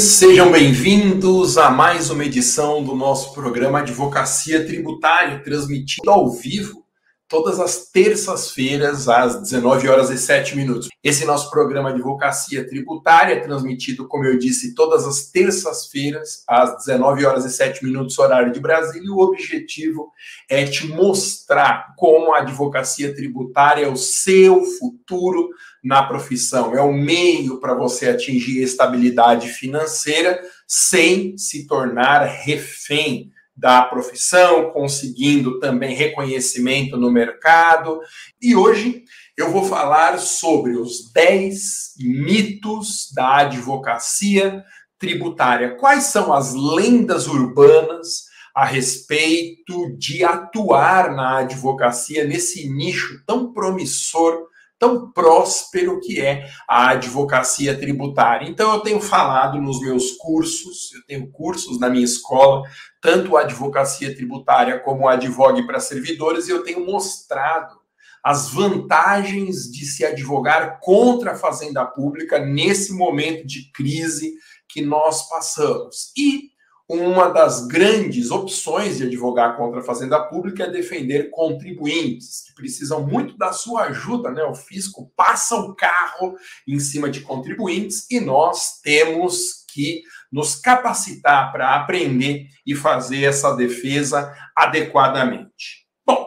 sejam bem-vindos a mais uma edição do nosso programa Advocacia Tributária, transmitido ao vivo todas as terças-feiras às 19 horas e 7 minutos. Esse nosso programa Advocacia Tributária é transmitido, como eu disse, todas as terças-feiras às 19 horas e 7 minutos horário de Brasília, e o objetivo é te mostrar como a advocacia tributária é o seu futuro na profissão, é o meio para você atingir estabilidade financeira sem se tornar refém da profissão, conseguindo também reconhecimento no mercado. E hoje eu vou falar sobre os 10 mitos da advocacia tributária. Quais são as lendas urbanas a respeito de atuar na advocacia nesse nicho tão promissor tão próspero que é a advocacia tributária. Então, eu tenho falado nos meus cursos, eu tenho cursos na minha escola, tanto a advocacia tributária como a advogue para servidores, e eu tenho mostrado as vantagens de se advogar contra a fazenda pública nesse momento de crise que nós passamos. E uma das grandes opções de advogar contra a fazenda pública é defender contribuintes, que precisam muito da sua ajuda, né? O fisco passa o carro em cima de contribuintes e nós temos que nos capacitar para aprender e fazer essa defesa adequadamente. Bom,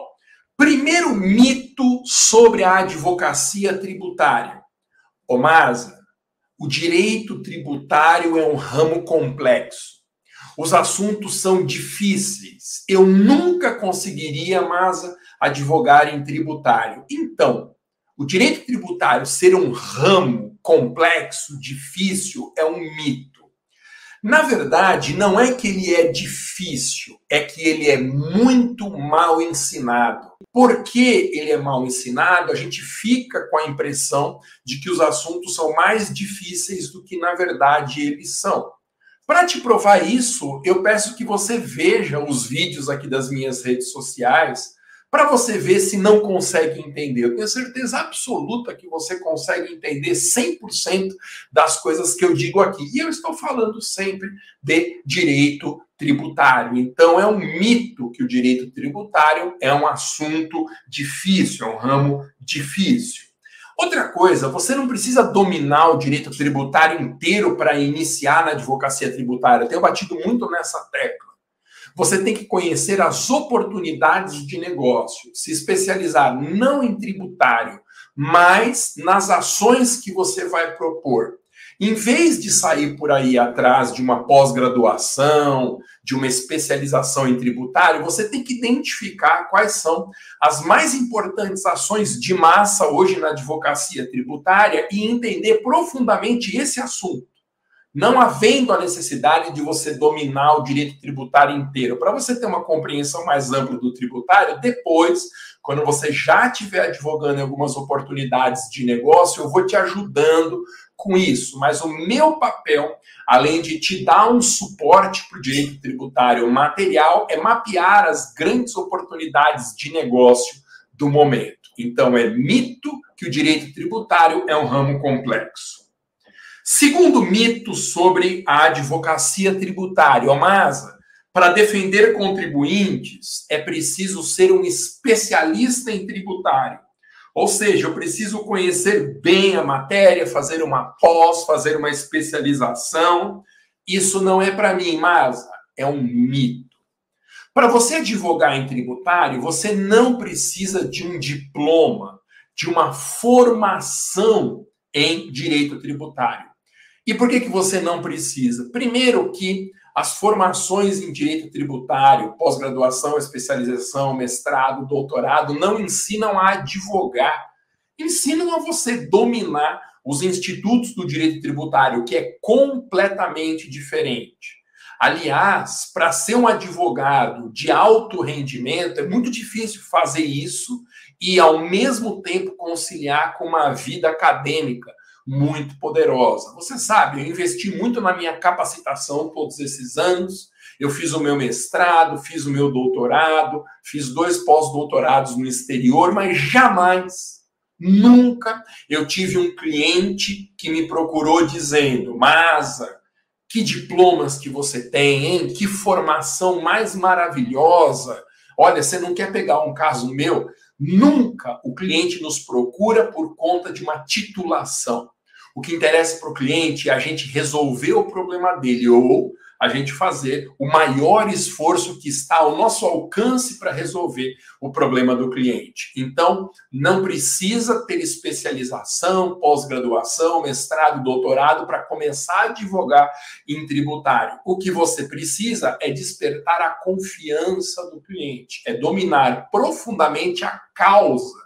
primeiro mito sobre a advocacia tributária. Omasa, o direito tributário é um ramo complexo os assuntos são difíceis. Eu nunca conseguiria, Masa, advogar em tributário. Então, o direito tributário ser um ramo complexo, difícil, é um mito. Na verdade, não é que ele é difícil, é que ele é muito mal ensinado. Porque ele é mal ensinado, a gente fica com a impressão de que os assuntos são mais difíceis do que na verdade eles são. Para te provar isso, eu peço que você veja os vídeos aqui das minhas redes sociais, para você ver se não consegue entender. Eu tenho certeza absoluta que você consegue entender 100% das coisas que eu digo aqui. E eu estou falando sempre de direito tributário. Então, é um mito que o direito tributário é um assunto difícil, é um ramo difícil. Outra coisa, você não precisa dominar o direito tributário inteiro para iniciar na advocacia tributária. Eu tenho batido muito nessa tecla. Você tem que conhecer as oportunidades de negócio, se especializar não em tributário, mas nas ações que você vai propor. Em vez de sair por aí atrás de uma pós-graduação, de uma especialização em tributário, você tem que identificar quais são as mais importantes ações de massa hoje na advocacia tributária e entender profundamente esse assunto. Não havendo a necessidade de você dominar o direito tributário inteiro. Para você ter uma compreensão mais ampla do tributário, depois, quando você já estiver advogando em algumas oportunidades de negócio, eu vou te ajudando com isso, mas o meu papel, além de te dar um suporte para o direito tributário material, é mapear as grandes oportunidades de negócio do momento. Então, é mito que o direito tributário é um ramo complexo. Segundo mito sobre a advocacia tributária, Omasa, para defender contribuintes é preciso ser um especialista em tributário. Ou seja, eu preciso conhecer bem a matéria, fazer uma pós, fazer uma especialização. Isso não é para mim, mas é um mito. Para você advogar em tributário, você não precisa de um diploma, de uma formação em direito tributário. E por que, que você não precisa? Primeiro que as formações em direito tributário, pós-graduação, especialização, mestrado, doutorado, não ensinam a advogar, ensinam a você dominar os institutos do direito tributário, que é completamente diferente. Aliás, para ser um advogado de alto rendimento, é muito difícil fazer isso e, ao mesmo tempo, conciliar com uma vida acadêmica muito poderosa. Você sabe, eu investi muito na minha capacitação todos esses anos. Eu fiz o meu mestrado, fiz o meu doutorado, fiz dois pós-doutorados no exterior, mas jamais, nunca eu tive um cliente que me procurou dizendo: Masa, Que diplomas que você tem, hein? Que formação mais maravilhosa. Olha, você não quer pegar um caso meu? Nunca o cliente nos procura por conta de uma titulação. O que interessa para o cliente é a gente resolver o problema dele ou a gente fazer o maior esforço que está ao nosso alcance para resolver o problema do cliente. Então, não precisa ter especialização, pós-graduação, mestrado, doutorado para começar a advogar em tributário. O que você precisa é despertar a confiança do cliente, é dominar profundamente a causa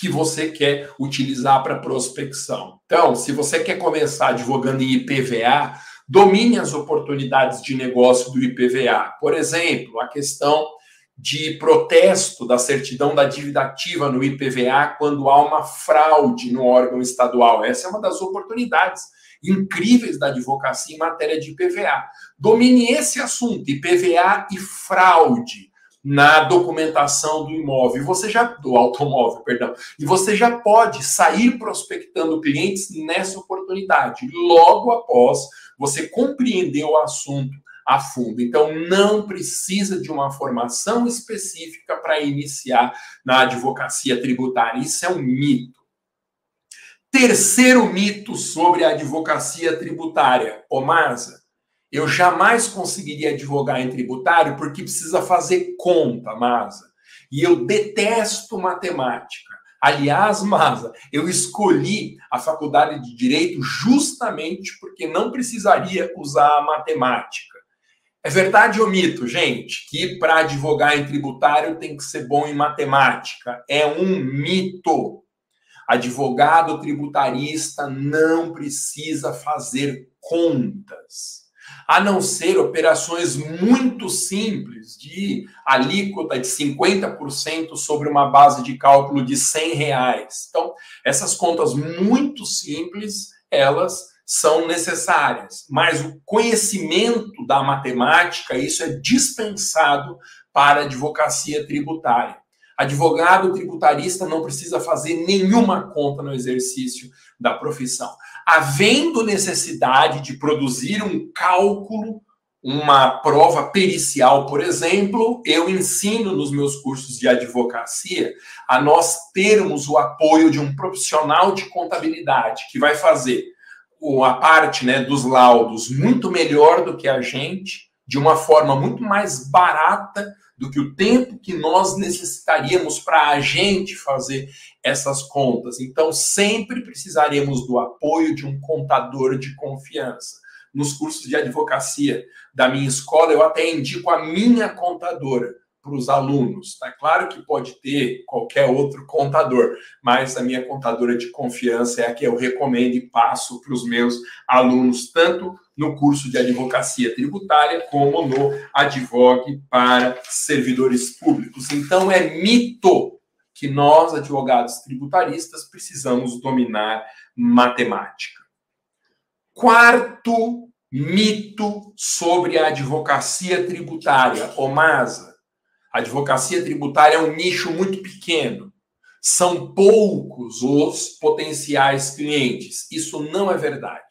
que você quer utilizar para prospecção. Então, se você quer começar advogando em IPVA, domine as oportunidades de negócio do IPVA. Por exemplo, a questão de protesto da certidão da dívida ativa no IPVA quando há uma fraude no órgão estadual. Essa é uma das oportunidades incríveis da advocacia em matéria de IPVA. Domine esse assunto, IPVA e fraude na documentação do imóvel, você já do automóvel, perdão. E você já pode sair prospectando clientes nessa oportunidade, logo após você compreendeu o assunto a fundo. Então, não precisa de uma formação específica para iniciar na advocacia tributária. Isso é um mito. Terceiro mito sobre a advocacia tributária. Ô, Masa, eu jamais conseguiria advogar em tributário porque precisa fazer conta, Masa. E eu detesto matemática. Aliás, Masa, eu escolhi a faculdade de Direito justamente porque não precisaria usar a matemática. É verdade ou mito, gente, que para advogar em tributário tem que ser bom em matemática? É um mito. Advogado tributarista não precisa fazer contas a não ser operações muito simples de alíquota de 50% sobre uma base de cálculo de 100 reais. Então, essas contas muito simples, elas são necessárias, mas o conhecimento da matemática, isso é dispensado para a advocacia tributária. Advogado tributarista não precisa fazer nenhuma conta no exercício da profissão havendo necessidade de produzir um cálculo, uma prova pericial, por exemplo, eu ensino nos meus cursos de advocacia a nós termos o apoio de um profissional de contabilidade que vai fazer a parte né, dos laudos muito melhor do que a gente, de uma forma muito mais barata do que o tempo que nós necessitaríamos para a gente fazer essas contas. Então, sempre precisaremos do apoio de um contador de confiança. Nos cursos de advocacia da minha escola, eu até indico a minha contadora para os alunos. Tá claro que pode ter qualquer outro contador, mas a minha contadora de confiança é a que eu recomendo e passo para os meus alunos, tanto no curso de advocacia tributária como no Advogue para servidores públicos. Então é mito que nós, advogados tributaristas, precisamos dominar matemática. Quarto mito sobre a advocacia tributária, Omasa a advocacia tributária é um nicho muito pequeno. São poucos os potenciais clientes. Isso não é verdade.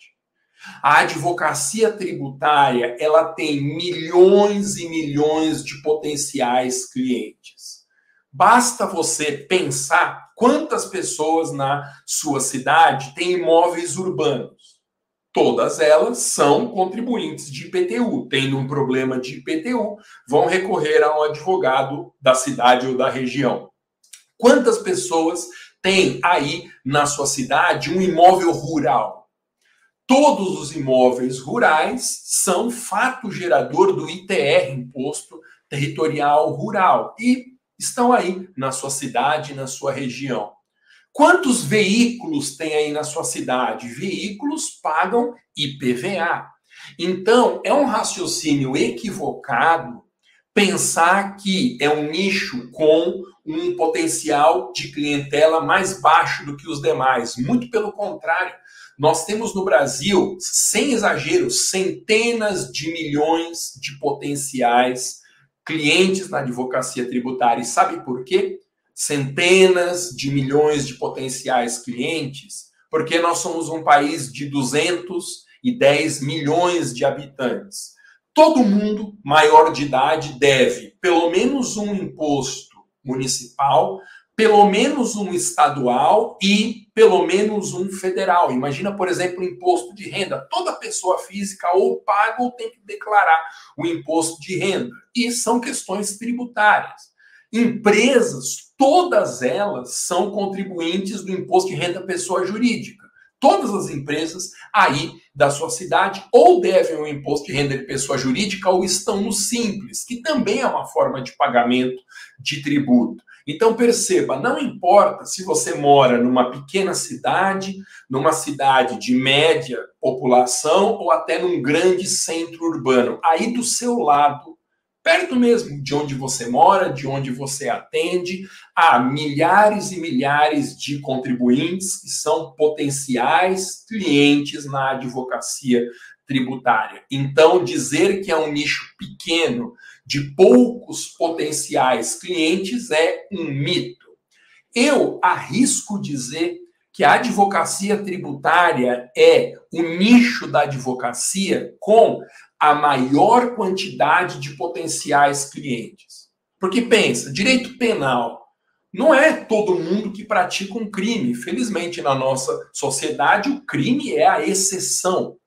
A advocacia tributária, ela tem milhões e milhões de potenciais clientes. Basta você pensar quantas pessoas na sua cidade têm imóveis urbanos todas elas são contribuintes de IPTU. Tendo um problema de IPTU, vão recorrer a um advogado da cidade ou da região. Quantas pessoas têm aí na sua cidade um imóvel rural? Todos os imóveis rurais são fato gerador do ITR, Imposto Territorial Rural, e estão aí na sua cidade, na sua região. Quantos veículos tem aí na sua cidade? Veículos pagam IPVA. Então, é um raciocínio equivocado pensar que é um nicho com um potencial de clientela mais baixo do que os demais. Muito pelo contrário, nós temos no Brasil, sem exagero, centenas de milhões de potenciais clientes na advocacia tributária. E sabe por quê? centenas de milhões de potenciais clientes, porque nós somos um país de 200 110 milhões de habitantes. Todo mundo maior de idade deve pelo menos um imposto municipal, pelo menos um estadual e pelo menos um federal. Imagina, por exemplo, o imposto de renda. Toda pessoa física ou paga ou tem que declarar o imposto de renda. E são questões tributárias. Empresas, todas elas são contribuintes do imposto de renda pessoa jurídica. Todas as empresas aí da sua cidade ou devem o imposto de renda de pessoa jurídica ou estão no simples, que também é uma forma de pagamento de tributo. Então perceba, não importa se você mora numa pequena cidade, numa cidade de média população ou até num grande centro urbano, aí do seu lado, perto mesmo de onde você mora, de onde você atende, há milhares e milhares de contribuintes que são potenciais clientes na advocacia tributária. Então dizer que é um nicho pequeno de poucos potenciais clientes é um mito. Eu arrisco dizer que a advocacia tributária é o nicho da advocacia com a maior quantidade de potenciais clientes. Porque pensa, direito penal não é todo mundo que pratica um crime. Felizmente, na nossa sociedade, o crime é a exceção.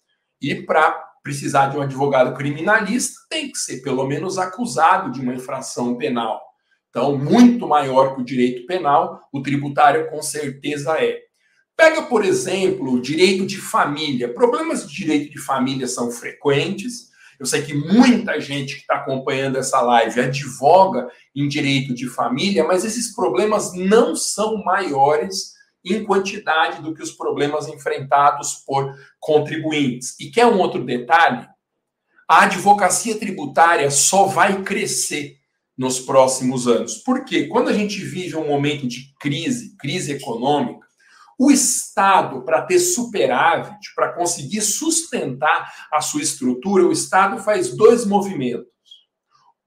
E para precisar de um advogado criminalista, tem que ser pelo menos acusado de uma infração penal. Então, muito maior que o direito penal, o tributário com certeza é. Pega, por exemplo, o direito de família. Problemas de direito de família são frequentes. Eu sei que muita gente que está acompanhando essa live advoga em direito de família, mas esses problemas não são maiores em quantidade do que os problemas enfrentados por contribuintes. E quer um outro detalhe? A advocacia tributária só vai crescer nos próximos anos. Por quê? Quando a gente vive um momento de crise, crise econômica, o Estado, para ter superávit, para conseguir sustentar a sua estrutura, o Estado faz dois movimentos.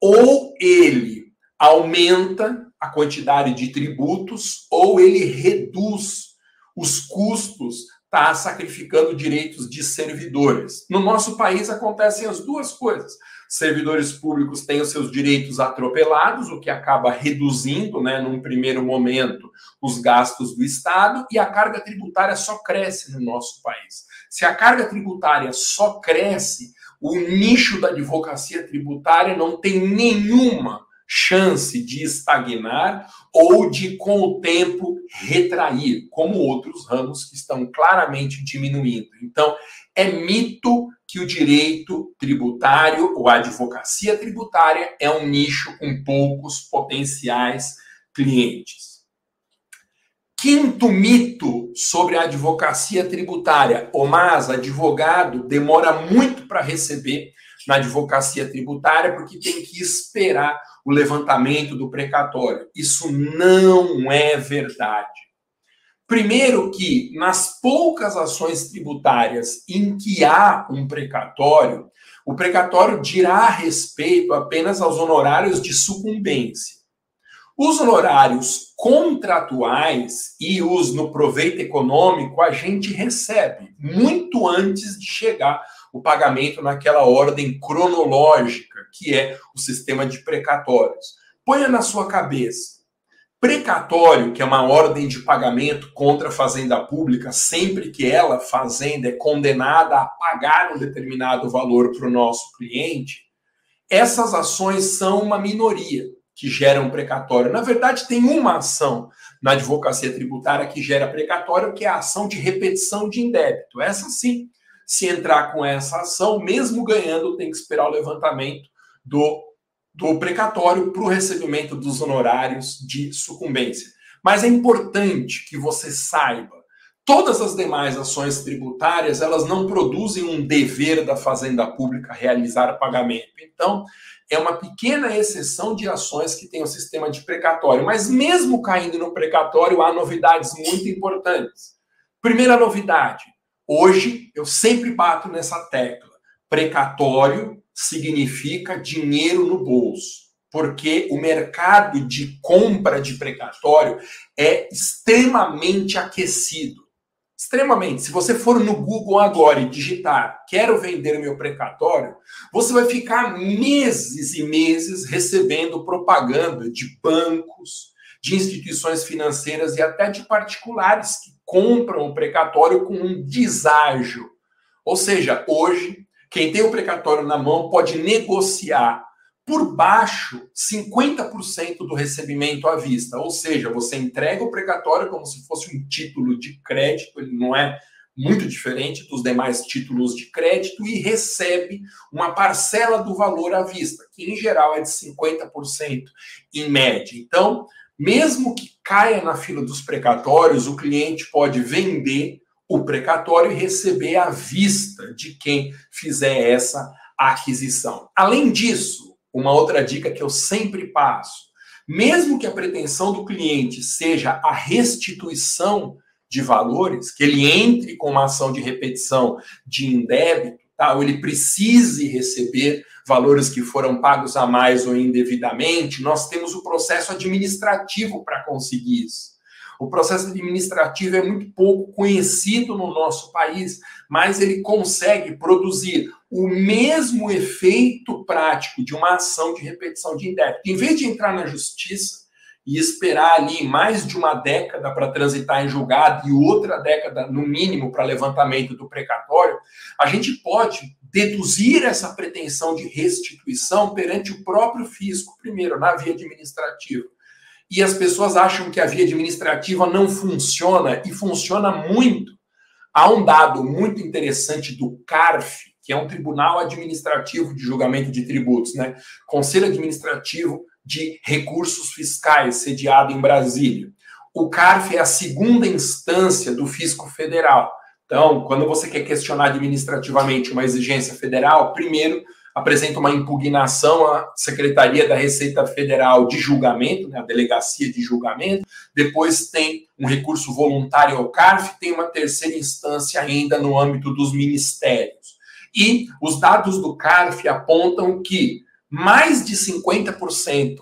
Ou ele aumenta a quantidade de tributos ou ele reduz os custos, está sacrificando direitos de servidores. No nosso país acontecem as duas coisas. Servidores públicos têm os seus direitos atropelados, o que acaba reduzindo, né, num primeiro momento, os gastos do Estado, e a carga tributária só cresce no nosso país. Se a carga tributária só cresce, o nicho da advocacia tributária não tem nenhuma chance de estagnar ou de, com o tempo, retrair, como outros ramos que estão claramente diminuindo. Então, é mito que o direito tributário ou a advocacia tributária é um nicho com poucos potenciais clientes. Quinto mito sobre a advocacia tributária: o MAS, advogado, demora muito para receber na advocacia tributária porque tem que esperar o levantamento do precatório. Isso não é verdade. Primeiro que nas poucas ações tributárias em que há um precatório, o precatório dirá respeito apenas aos honorários de sucumbência. Os honorários contratuais e os no proveito econômico a gente recebe muito antes de chegar o pagamento naquela ordem cronológica que é o sistema de precatórios. Ponha na sua cabeça. Precatório, que é uma ordem de pagamento contra a fazenda pública, sempre que ela, fazenda, é condenada a pagar um determinado valor para o nosso cliente, essas ações são uma minoria que geram precatório. Na verdade, tem uma ação na advocacia tributária que gera precatório, que é a ação de repetição de indébito. Essa sim, se entrar com essa ação, mesmo ganhando, tem que esperar o levantamento do, do precatório para o recebimento dos honorários de sucumbência. Mas é importante que você saiba, todas as demais ações tributárias, elas não produzem um dever da fazenda pública realizar pagamento. Então, é uma pequena exceção de ações que tem o sistema de precatório, mas mesmo caindo no precatório, há novidades muito importantes. Primeira novidade, hoje eu sempre bato nessa tecla. Precatório significa dinheiro no bolso, porque o mercado de compra de precatório é extremamente aquecido. Extremamente. Se você for no Google agora e digitar quero vender meu precatório, você vai ficar meses e meses recebendo propaganda de bancos, de instituições financeiras e até de particulares que compram o precatório com um deságio. Ou seja, hoje, quem tem o precatório na mão pode negociar por baixo 50% do recebimento à vista. Ou seja, você entrega o precatório como se fosse um título de crédito, ele não é muito diferente dos demais títulos de crédito e recebe uma parcela do valor à vista, que em geral é de 50% em média. Então, mesmo que caia na fila dos precatórios, o cliente pode vender o precatório e receber à vista de quem fizer essa aquisição. Além disso, uma outra dica que eu sempre passo: mesmo que a pretensão do cliente seja a restituição de valores, que ele entre com uma ação de repetição de indébito, tá? ou ele precise receber valores que foram pagos a mais ou indevidamente, nós temos o processo administrativo para conseguir isso. O processo administrativo é muito pouco conhecido no nosso país, mas ele consegue produzir o mesmo efeito prático de uma ação de repetição de indébito. Em vez de entrar na justiça e esperar ali mais de uma década para transitar em julgado e outra década, no mínimo, para levantamento do precatório, a gente pode deduzir essa pretensão de restituição perante o próprio fisco, primeiro, na via administrativa. E as pessoas acham que a via administrativa não funciona, e funciona muito. Há um dado muito interessante do CARF, que é um tribunal administrativo de julgamento de tributos, né? Conselho Administrativo de Recursos Fiscais, sediado em Brasília. O CARF é a segunda instância do fisco federal. Então, quando você quer questionar administrativamente uma exigência federal, primeiro apresenta uma impugnação à Secretaria da Receita Federal de Julgamento, né, a Delegacia de Julgamento, depois tem um recurso voluntário ao CARF, tem uma terceira instância ainda no âmbito dos ministérios. E os dados do CARF apontam que mais de 50%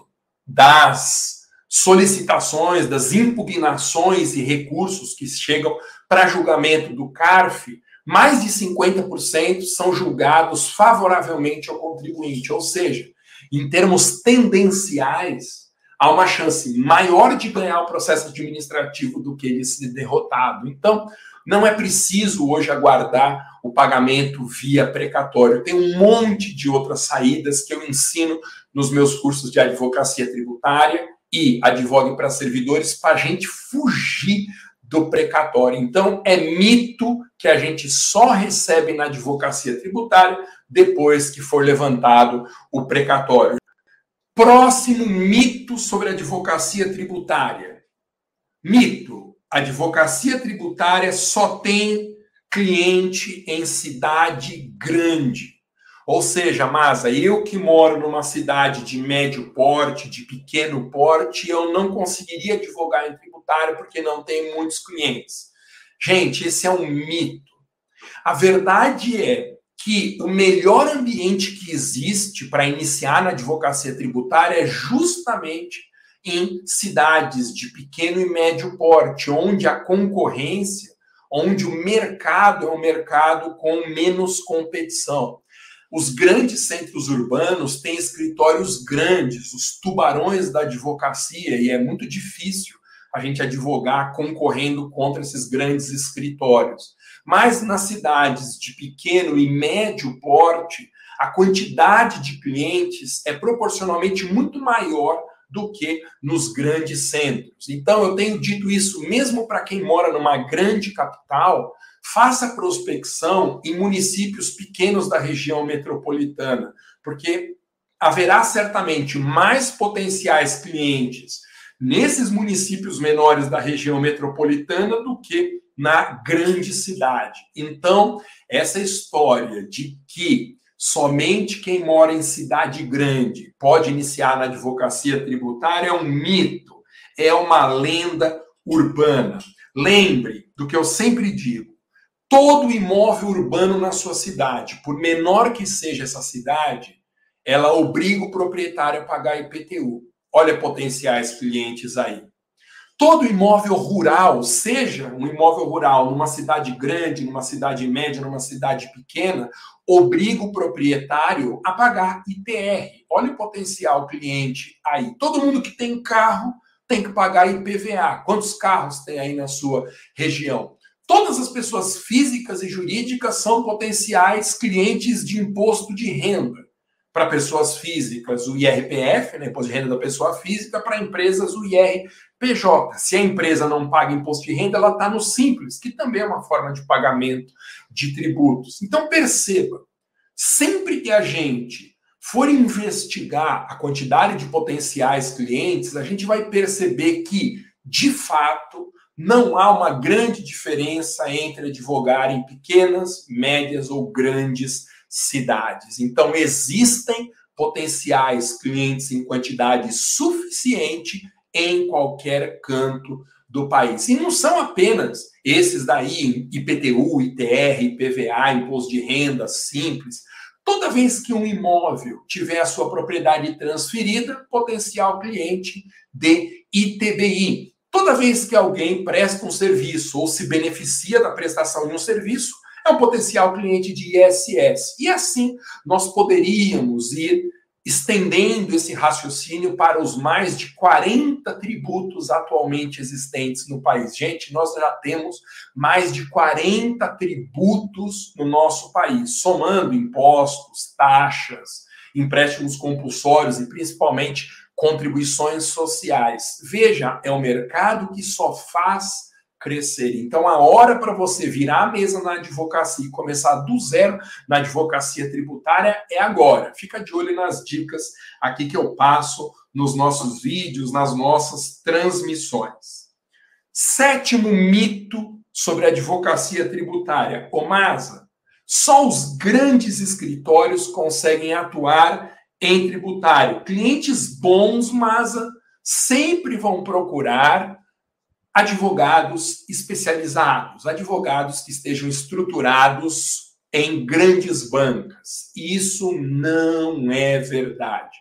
das solicitações, das impugnações e recursos que chegam para julgamento do CARF, mais de 50% são julgados favoravelmente ao contribuinte, ou seja, em termos tendenciais, há uma chance maior de ganhar o processo administrativo do que ele ser derrotado. Então, não é preciso hoje aguardar o pagamento via precatório. Tem um monte de outras saídas que eu ensino nos meus cursos de advocacia tributária e advogue para servidores para a gente fugir do precatório. Então, é mito que a gente só recebe na advocacia tributária depois que for levantado o precatório. Próximo mito sobre advocacia tributária. Mito: advocacia tributária só tem cliente em cidade grande. Ou seja, Masa, eu que moro numa cidade de médio porte, de pequeno porte, eu não conseguiria advogar em tributário porque não tem muitos clientes. Gente, esse é um mito. A verdade é que o melhor ambiente que existe para iniciar na advocacia tributária é justamente em cidades de pequeno e médio porte, onde a concorrência, onde o mercado é um mercado com menos competição. Os grandes centros urbanos têm escritórios grandes, os tubarões da advocacia, e é muito difícil a gente advogar concorrendo contra esses grandes escritórios. Mas nas cidades de pequeno e médio porte, a quantidade de clientes é proporcionalmente muito maior do que nos grandes centros. Então, eu tenho dito isso mesmo para quem mora numa grande capital, faça prospecção em municípios pequenos da região metropolitana, porque haverá certamente mais potenciais clientes nesses municípios menores da região metropolitana do que na grande cidade. Então, essa história de que somente quem mora em cidade grande pode iniciar na advocacia tributária é um mito, é uma lenda urbana. Lembre do que eu sempre digo: todo imóvel urbano na sua cidade, por menor que seja essa cidade, ela obriga o proprietário a pagar IPTU. Olha potenciais clientes aí. todo imóvel rural, seja um imóvel rural numa cidade grande, numa cidade média, numa cidade pequena, obriga o proprietário a pagar ITR. Olha o potencial cliente aí. Todo mundo que tem carro tem que pagar IPVA. Quantos carros tem aí na sua região? Todas as pessoas físicas e jurídicas são potenciais clientes de imposto de renda. Para pessoas físicas, o IRPF, né, imposto de renda da pessoa física, para empresas, o IRPJ. Se a empresa não paga imposto de renda, ela está no Simples, que também é uma forma de pagamento de tributos. Então, perceba, sempre que a gente for investigar a quantidade de potenciais clientes, a gente vai perceber que, de fato, não há uma grande diferença entre advogar em pequenas, médias ou grandes cidades. Então, existem potenciais clientes em quantidade suficiente em qualquer canto do país. E não são apenas esses daí, IPTU, ITR, IPVA, imposto de renda simples. Toda vez que um imóvel tiver a sua propriedade transferida, potencial cliente de ITBI. Toda vez que alguém presta um serviço ou se beneficia da prestação de um serviço, é um potencial cliente de ISS. E assim nós poderíamos ir estendendo esse raciocínio para os mais de 40 tributos atualmente existentes no país. Gente, nós já temos mais de 40 tributos no nosso país, somando impostos, taxas, empréstimos compulsórios e principalmente contribuições sociais. Veja, é um mercado que só faz crescer. Então, a hora para você virar a mesa na advocacia e começar do zero na advocacia tributária é agora. Fica de olho nas dicas aqui que eu passo nos nossos vídeos, nas nossas transmissões. Sétimo mito sobre advocacia tributária. O Masa, só os grandes escritórios conseguem atuar em tributário. Clientes bons, Masa, sempre vão procurar advogados especializados, advogados que estejam estruturados em grandes bancas. Isso não é verdade.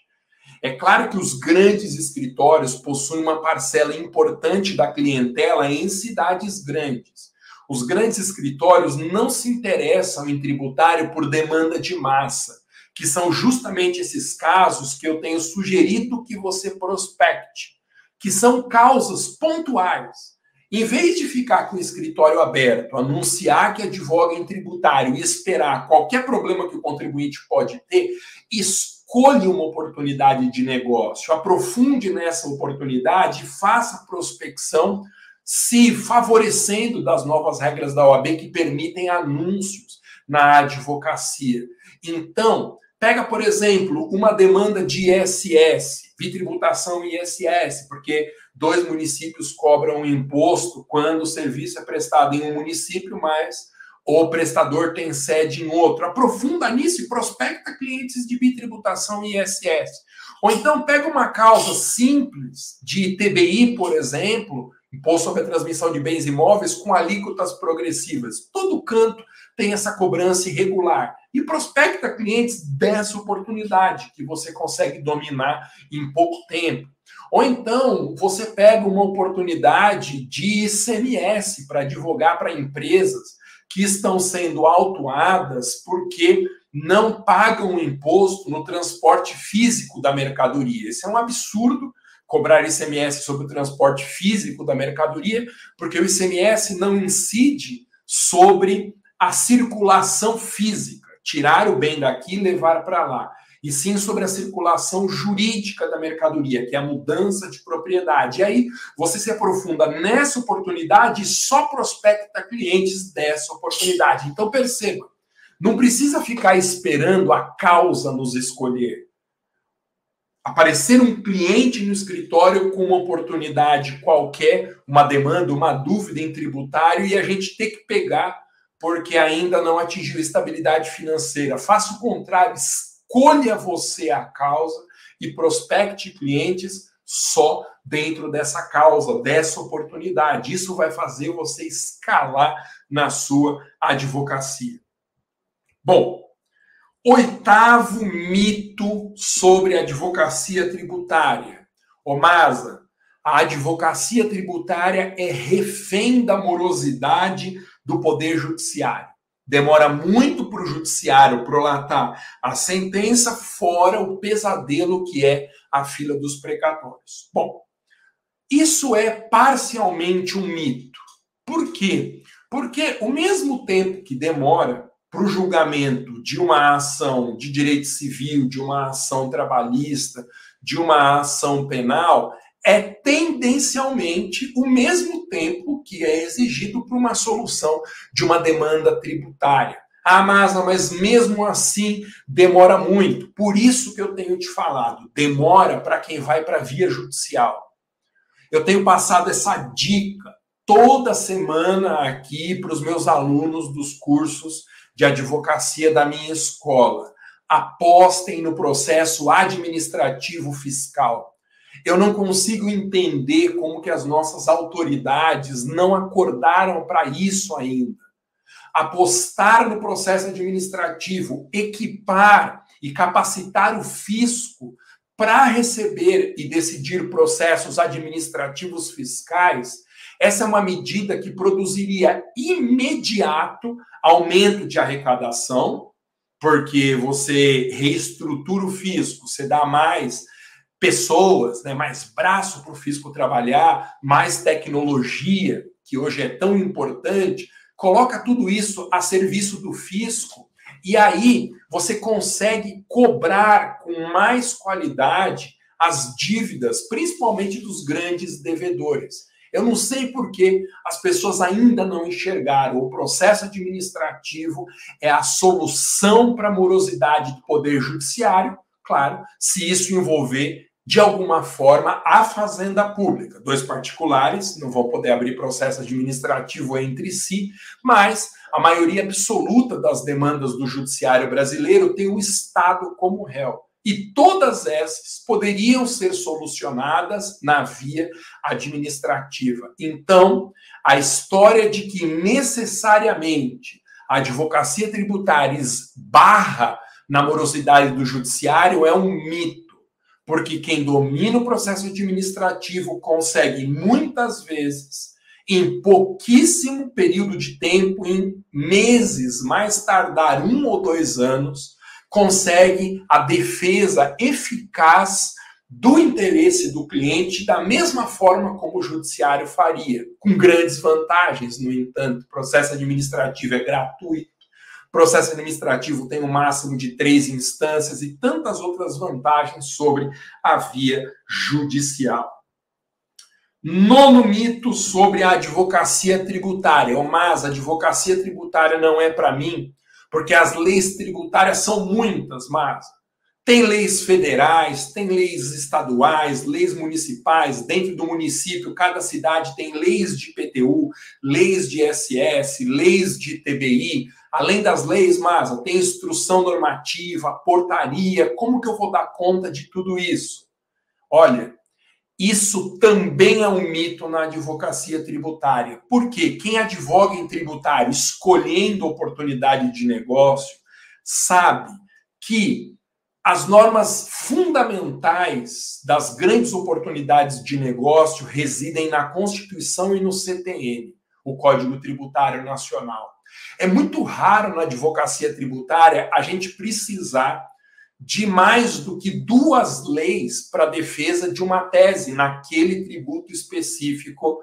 É claro que os grandes escritórios possuem uma parcela importante da clientela em cidades grandes. Os grandes escritórios não se interessam em tributário por demanda de massa que são justamente esses casos que eu tenho sugerido que você prospecte, que são causas pontuais. Em vez de ficar com o escritório aberto, anunciar que advoga em tributário e esperar qualquer problema que o contribuinte pode ter, escolha uma oportunidade de negócio, aprofunde nessa oportunidade, faça prospecção, se favorecendo das novas regras da OAB que permitem anúncios na advocacia. Então, Pega, por exemplo, uma demanda de ISS, bitributação ISS, porque dois municípios cobram imposto quando o serviço é prestado em um município, mas o prestador tem sede em outro. Aprofunda nisso e prospecta clientes de bitributação ISS. Ou então pega uma causa simples de TBI, por exemplo, Imposto sobre a Transmissão de Bens Imóveis, com alíquotas progressivas. Todo canto tem essa cobrança irregular e prospecta clientes dessa oportunidade que você consegue dominar em pouco tempo. Ou então você pega uma oportunidade de ICMS para advogar para empresas que estão sendo autuadas porque não pagam imposto no transporte físico da mercadoria. Isso é um absurdo cobrar ICMS sobre o transporte físico da mercadoria, porque o ICMS não incide sobre a circulação física tirar o bem daqui e levar para lá, e sim sobre a circulação jurídica da mercadoria, que é a mudança de propriedade. E aí você se aprofunda nessa oportunidade e só prospecta clientes dessa oportunidade. Então perceba, não precisa ficar esperando a causa nos escolher. Aparecer um cliente no escritório com uma oportunidade qualquer, uma demanda, uma dúvida em tributário, e a gente ter que pegar porque ainda não atingiu estabilidade financeira. Faça o contrário, escolha você a causa e prospecte clientes só dentro dessa causa, dessa oportunidade. Isso vai fazer você escalar na sua advocacia. Bom, oitavo mito sobre advocacia tributária. Ô Masa, A advocacia tributária é refém da morosidade do poder judiciário. Demora muito para o judiciário prolatar a sentença, fora o pesadelo que é a fila dos precatórios. Bom, isso é parcialmente um mito. Por quê? Porque o mesmo tempo que demora para o julgamento de uma ação de direito civil, de uma ação trabalhista, de uma ação penal, é tendencialmente o mesmo tempo que é exigido para uma solução de uma demanda tributária. Ah, Masa, mas mesmo assim demora muito. Por isso que eu tenho te falado, demora para quem vai para a via judicial. Eu tenho passado essa dica toda semana aqui para os meus alunos dos cursos de advocacia da minha escola. Apostem no processo administrativo fiscal. Eu não consigo entender como que as nossas autoridades não acordaram para isso ainda. Apostar no processo administrativo, equipar e capacitar o fisco para receber e decidir processos administrativos fiscais, essa é uma medida que produziria imediato aumento de arrecadação, porque você reestrutura o fisco, você dá mais pessoas, né, mais braço para o fisco trabalhar, mais tecnologia, que hoje é tão importante, coloca tudo isso a serviço do fisco e aí você consegue cobrar com mais qualidade as dívidas, principalmente dos grandes devedores. Eu não sei por que as pessoas ainda não enxergaram. O processo administrativo é a solução para a morosidade do poder judiciário, claro, se isso envolver de alguma forma a fazenda pública. Dois particulares não vão poder abrir processo administrativo entre si, mas a maioria absoluta das demandas do judiciário brasileiro tem o Estado como réu. E todas essas poderiam ser solucionadas na via administrativa. Então, a história de que necessariamente a advocacia tributária esbarra na morosidade do judiciário é um mito, porque quem domina o processo administrativo consegue muitas vezes em pouquíssimo período de tempo, em meses, mais tardar um ou dois anos, consegue a defesa eficaz do interesse do cliente da mesma forma como o judiciário faria, com grandes vantagens, no entanto. O processo administrativo é gratuito, processo administrativo tem um máximo de três instâncias e tantas outras vantagens sobre a via judicial. Nono mito sobre a advocacia tributária. Mas a advocacia tributária não é para mim porque as leis tributárias são muitas, mas tem leis federais, tem leis estaduais, leis municipais, dentro do município, cada cidade tem leis de PTU, leis de SS, leis de TBI, além das leis, mas tem instrução normativa, portaria, como que eu vou dar conta de tudo isso? Olha, isso também é um mito na advocacia tributária. Por quê? Quem advoga em tributário escolhendo oportunidade de negócio sabe que as normas fundamentais das grandes oportunidades de negócio residem na Constituição e no CTN, o Código Tributário Nacional. É muito raro na advocacia tributária a gente precisar de mais do que duas leis para defesa de uma tese naquele tributo específico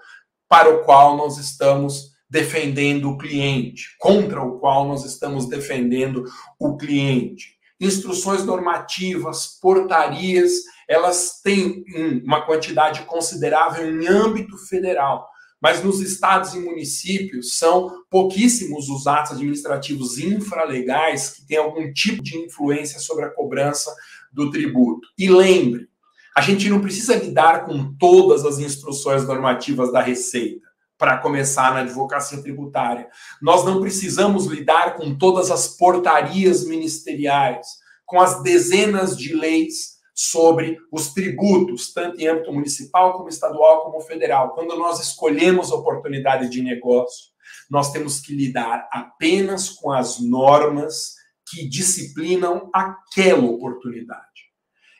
para o qual nós estamos defendendo o cliente, contra o qual nós estamos defendendo o cliente. Instruções normativas, portarias, elas têm uma quantidade considerável em âmbito federal. Mas nos estados e municípios são pouquíssimos os atos administrativos infralegais que têm algum tipo de influência sobre a cobrança do tributo. E lembre, a gente não precisa lidar com todas as instruções normativas da Receita para começar na advocacia tributária. Nós não precisamos lidar com todas as portarias ministeriais, com as dezenas de leis sobre os tributos, tanto em âmbito municipal, como estadual, como federal. Quando nós escolhemos oportunidade de negócio, nós temos que lidar apenas com as normas que disciplinam aquela oportunidade.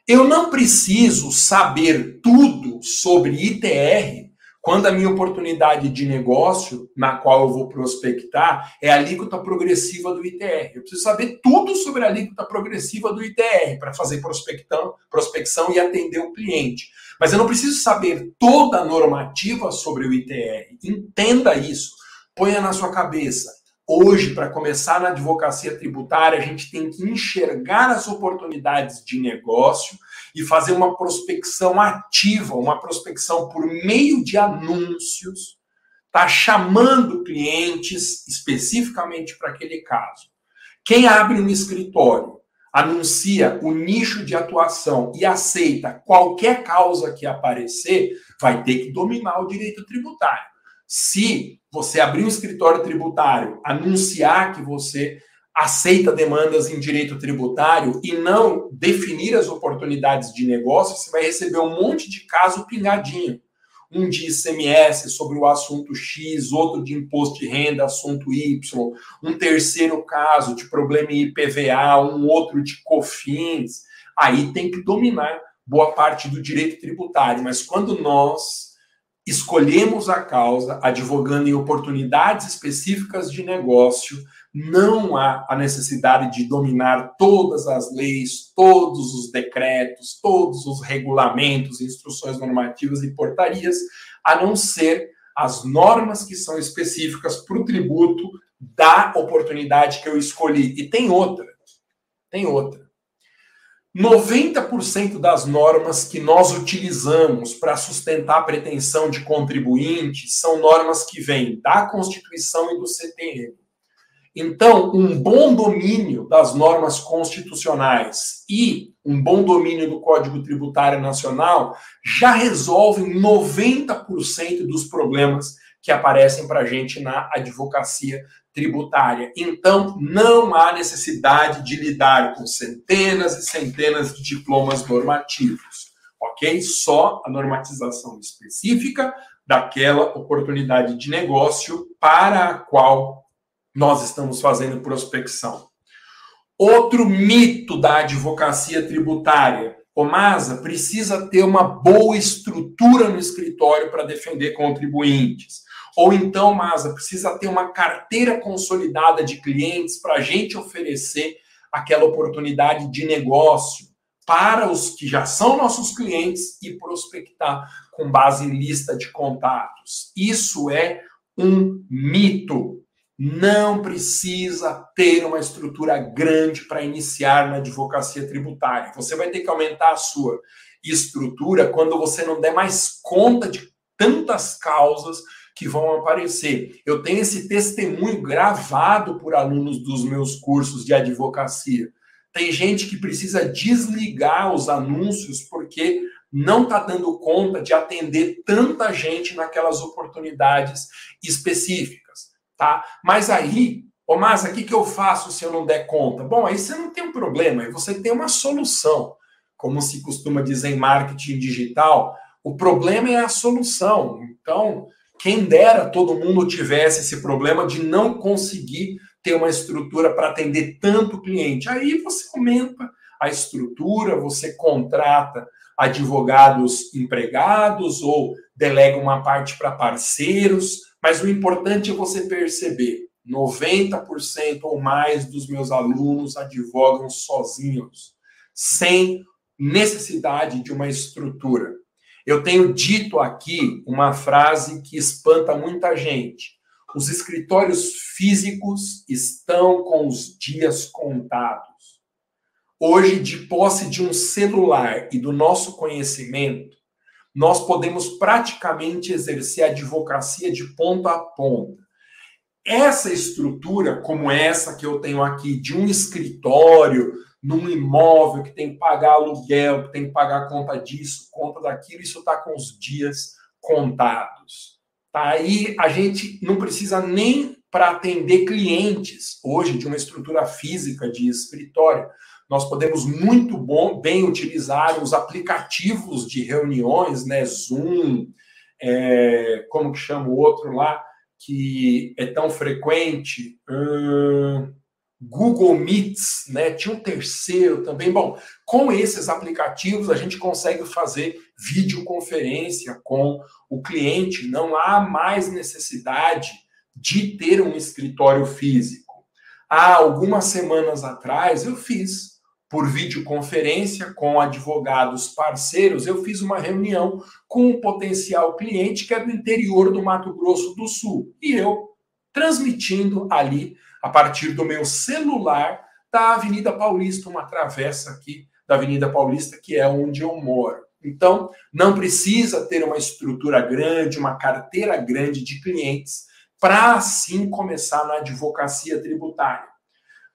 Eu não preciso saber tudo sobre ITR quando a minha oportunidade de negócio, na qual eu vou prospectar, é a alíquota progressiva do ITR. Eu preciso saber tudo sobre a alíquota progressiva do ITR para fazer prospecção, prospecção e atender o cliente. Mas eu não preciso saber toda a normativa sobre o ITR. Entenda isso. Ponha na sua cabeça. Hoje, para começar na advocacia tributária, a gente tem que enxergar as oportunidades de negócio e fazer uma prospecção ativa, uma prospecção por meio de anúncios, tá chamando clientes especificamente para aquele caso. Quem abre um escritório, anuncia o nicho de atuação e aceita qualquer causa que aparecer, vai ter que dominar o direito tributário. Se você abrir um escritório tributário, anunciar que você aceita demandas em direito tributário e não definir as oportunidades de negócio, você vai receber um monte de caso pingadinho. Um de ICMS sobre o assunto X, outro de imposto de renda, assunto Y, um terceiro caso de problema em IPVA, um outro de COFINS. Aí tem que dominar boa parte do direito tributário, mas quando nós escolhemos a causa advogando em oportunidades específicas de negócio, não há a necessidade de dominar todas as leis, todos os decretos, todos os regulamentos, instruções normativas e portarias, a não ser as normas que são específicas para o tributo da oportunidade que eu escolhi. E tem outra, tem outra. 90% das normas que nós utilizamos para sustentar a pretensão de contribuinte são normas que vêm da Constituição e do CTN. Então, um bom domínio das normas constitucionais e um bom domínio do Código Tributário Nacional já resolvem 90% dos problemas que aparecem para a gente na advocacia tributária. Então, não há necessidade de lidar com centenas e centenas de diplomas normativos, ok? Só a normatização específica daquela oportunidade de negócio para a qual nós estamos fazendo prospecção. Outro mito da advocacia tributária. O Masa precisa ter uma boa estrutura no escritório para defender contribuintes. Ou então, Masa, precisa ter uma carteira consolidada de clientes para a gente oferecer aquela oportunidade de negócio para os que já são nossos clientes e prospectar com base em lista de contatos. Isso é um mito não precisa ter uma estrutura grande para iniciar na advocacia tributária. Você vai ter que aumentar a sua estrutura quando você não der mais conta de tantas causas que vão aparecer. Eu tenho esse testemunho gravado por alunos dos meus cursos de advocacia. Tem gente que precisa desligar os anúncios porque não está dando conta de atender tanta gente naquelas oportunidades específicas tá? Mas aí, ô Massa, o que, que eu faço se eu não der conta? Bom, aí você não tem um problema, aí você tem uma solução. Como se costuma dizer em marketing digital, o problema é a solução. Então, quem dera todo mundo tivesse esse problema de não conseguir ter uma estrutura para atender tanto cliente. Aí você aumenta a estrutura, você contrata advogados empregados ou delega uma parte para parceiros, mas o importante é você perceber: 90% ou mais dos meus alunos advogam sozinhos, sem necessidade de uma estrutura. Eu tenho dito aqui uma frase que espanta muita gente. Os escritórios físicos estão com os dias contados. Hoje, de posse de um celular e do nosso conhecimento, nós podemos praticamente exercer a advocacia de ponta a ponta. Essa estrutura, como essa que eu tenho aqui, de um escritório, num imóvel que tem que pagar aluguel, que tem que pagar conta disso, conta daquilo, isso está com os dias contados. Tá? Aí a gente não precisa nem para atender clientes hoje de uma estrutura física de escritório nós podemos muito bom, bem utilizar os aplicativos de reuniões, né? Zoom, é, como que chama o outro lá, que é tão frequente? Hum, Google Meets, né? Tinha um terceiro também. Bom, com esses aplicativos a gente consegue fazer videoconferência com o cliente. Não há mais necessidade de ter um escritório físico. Há algumas semanas atrás eu fiz por videoconferência com advogados parceiros, eu fiz uma reunião com um potencial cliente que é do interior do Mato Grosso do Sul. E eu transmitindo ali a partir do meu celular da Avenida Paulista, uma travessa aqui da Avenida Paulista, que é onde eu moro. Então, não precisa ter uma estrutura grande, uma carteira grande de clientes para assim começar na advocacia tributária.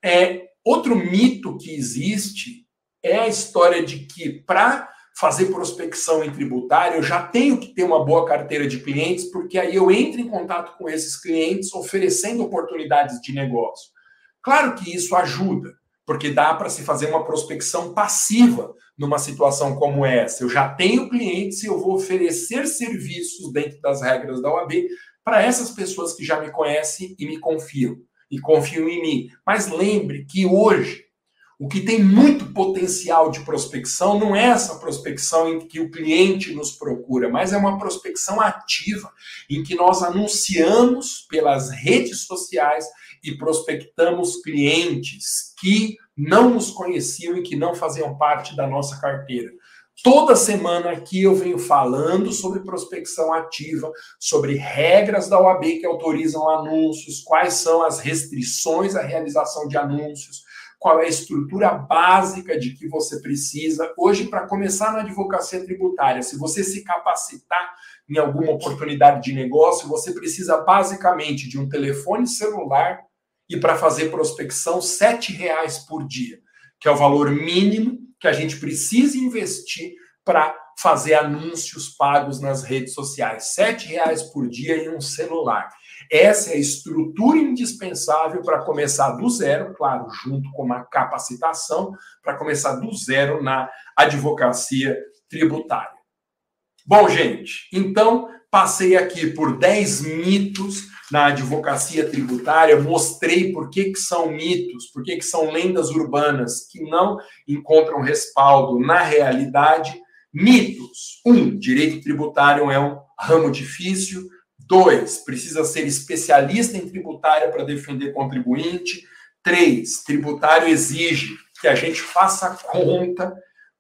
É, outro mito que existe é a história de que para fazer prospecção em tributário, eu já tenho que ter uma boa carteira de clientes, porque aí eu entro em contato com esses clientes oferecendo oportunidades de negócio. Claro que isso ajuda, porque dá para se fazer uma prospecção passiva numa situação como essa. Eu já tenho clientes e eu vou oferecer serviços dentro das regras da OAB para essas pessoas que já me conhecem e me confiam, e confiam em mim. Mas lembre que hoje o que tem muito potencial de prospecção não é essa prospecção em que o cliente nos procura, mas é uma prospecção ativa, em que nós anunciamos pelas redes sociais e prospectamos clientes que não nos conheciam e que não faziam parte da nossa carteira. Toda semana aqui eu venho falando sobre prospecção ativa, sobre regras da OAB que autorizam anúncios, quais são as restrições à realização de anúncios, qual é a estrutura básica de que você precisa hoje para começar na advocacia tributária. Se você se capacitar em alguma oportunidade de negócio, você precisa basicamente de um telefone celular e para fazer prospecção R$ reais por dia, que é o valor mínimo que a gente precisa investir para fazer anúncios pagos nas redes sociais. R$ reais por dia em um celular. Essa é a estrutura indispensável para começar do zero, claro, junto com uma capacitação, para começar do zero na advocacia tributária. Bom, gente, então passei aqui por 10 mitos na advocacia tributária, mostrei por que, que são mitos, por que, que são lendas urbanas que não encontram respaldo na realidade. Mitos. Um, direito tributário é um ramo difícil. Dois, precisa ser especialista em tributária para defender contribuinte. Três, tributário exige que a gente faça conta.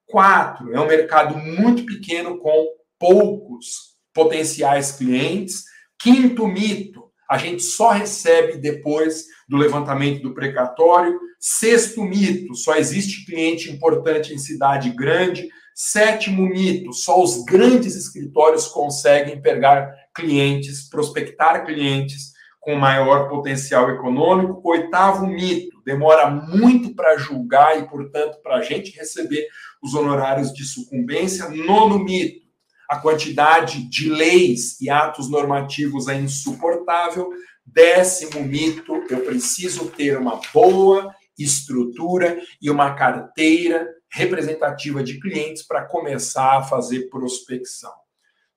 Quatro, é um mercado muito pequeno com poucos potenciais clientes. Quinto mito, a gente só recebe depois do levantamento do precatório. Sexto mito, só existe cliente importante em cidade grande. Sétimo mito, só os grandes escritórios conseguem pegar clientes, prospectar clientes com maior potencial econômico. Oitavo mito, demora muito para julgar e, portanto, para a gente receber os honorários de sucumbência. Nono mito, a quantidade de leis e atos normativos é insuportável. Décimo mito, eu preciso ter uma boa estrutura e uma carteira representativa de clientes para começar a fazer prospecção.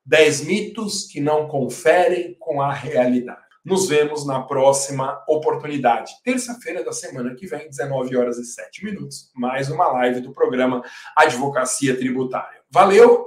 10 mitos que não conferem com a realidade. Nos vemos na próxima oportunidade. Terça-feira da semana que vem, 19 horas e 7 minutos, mais uma live do programa Advocacia Tributária. Valeu!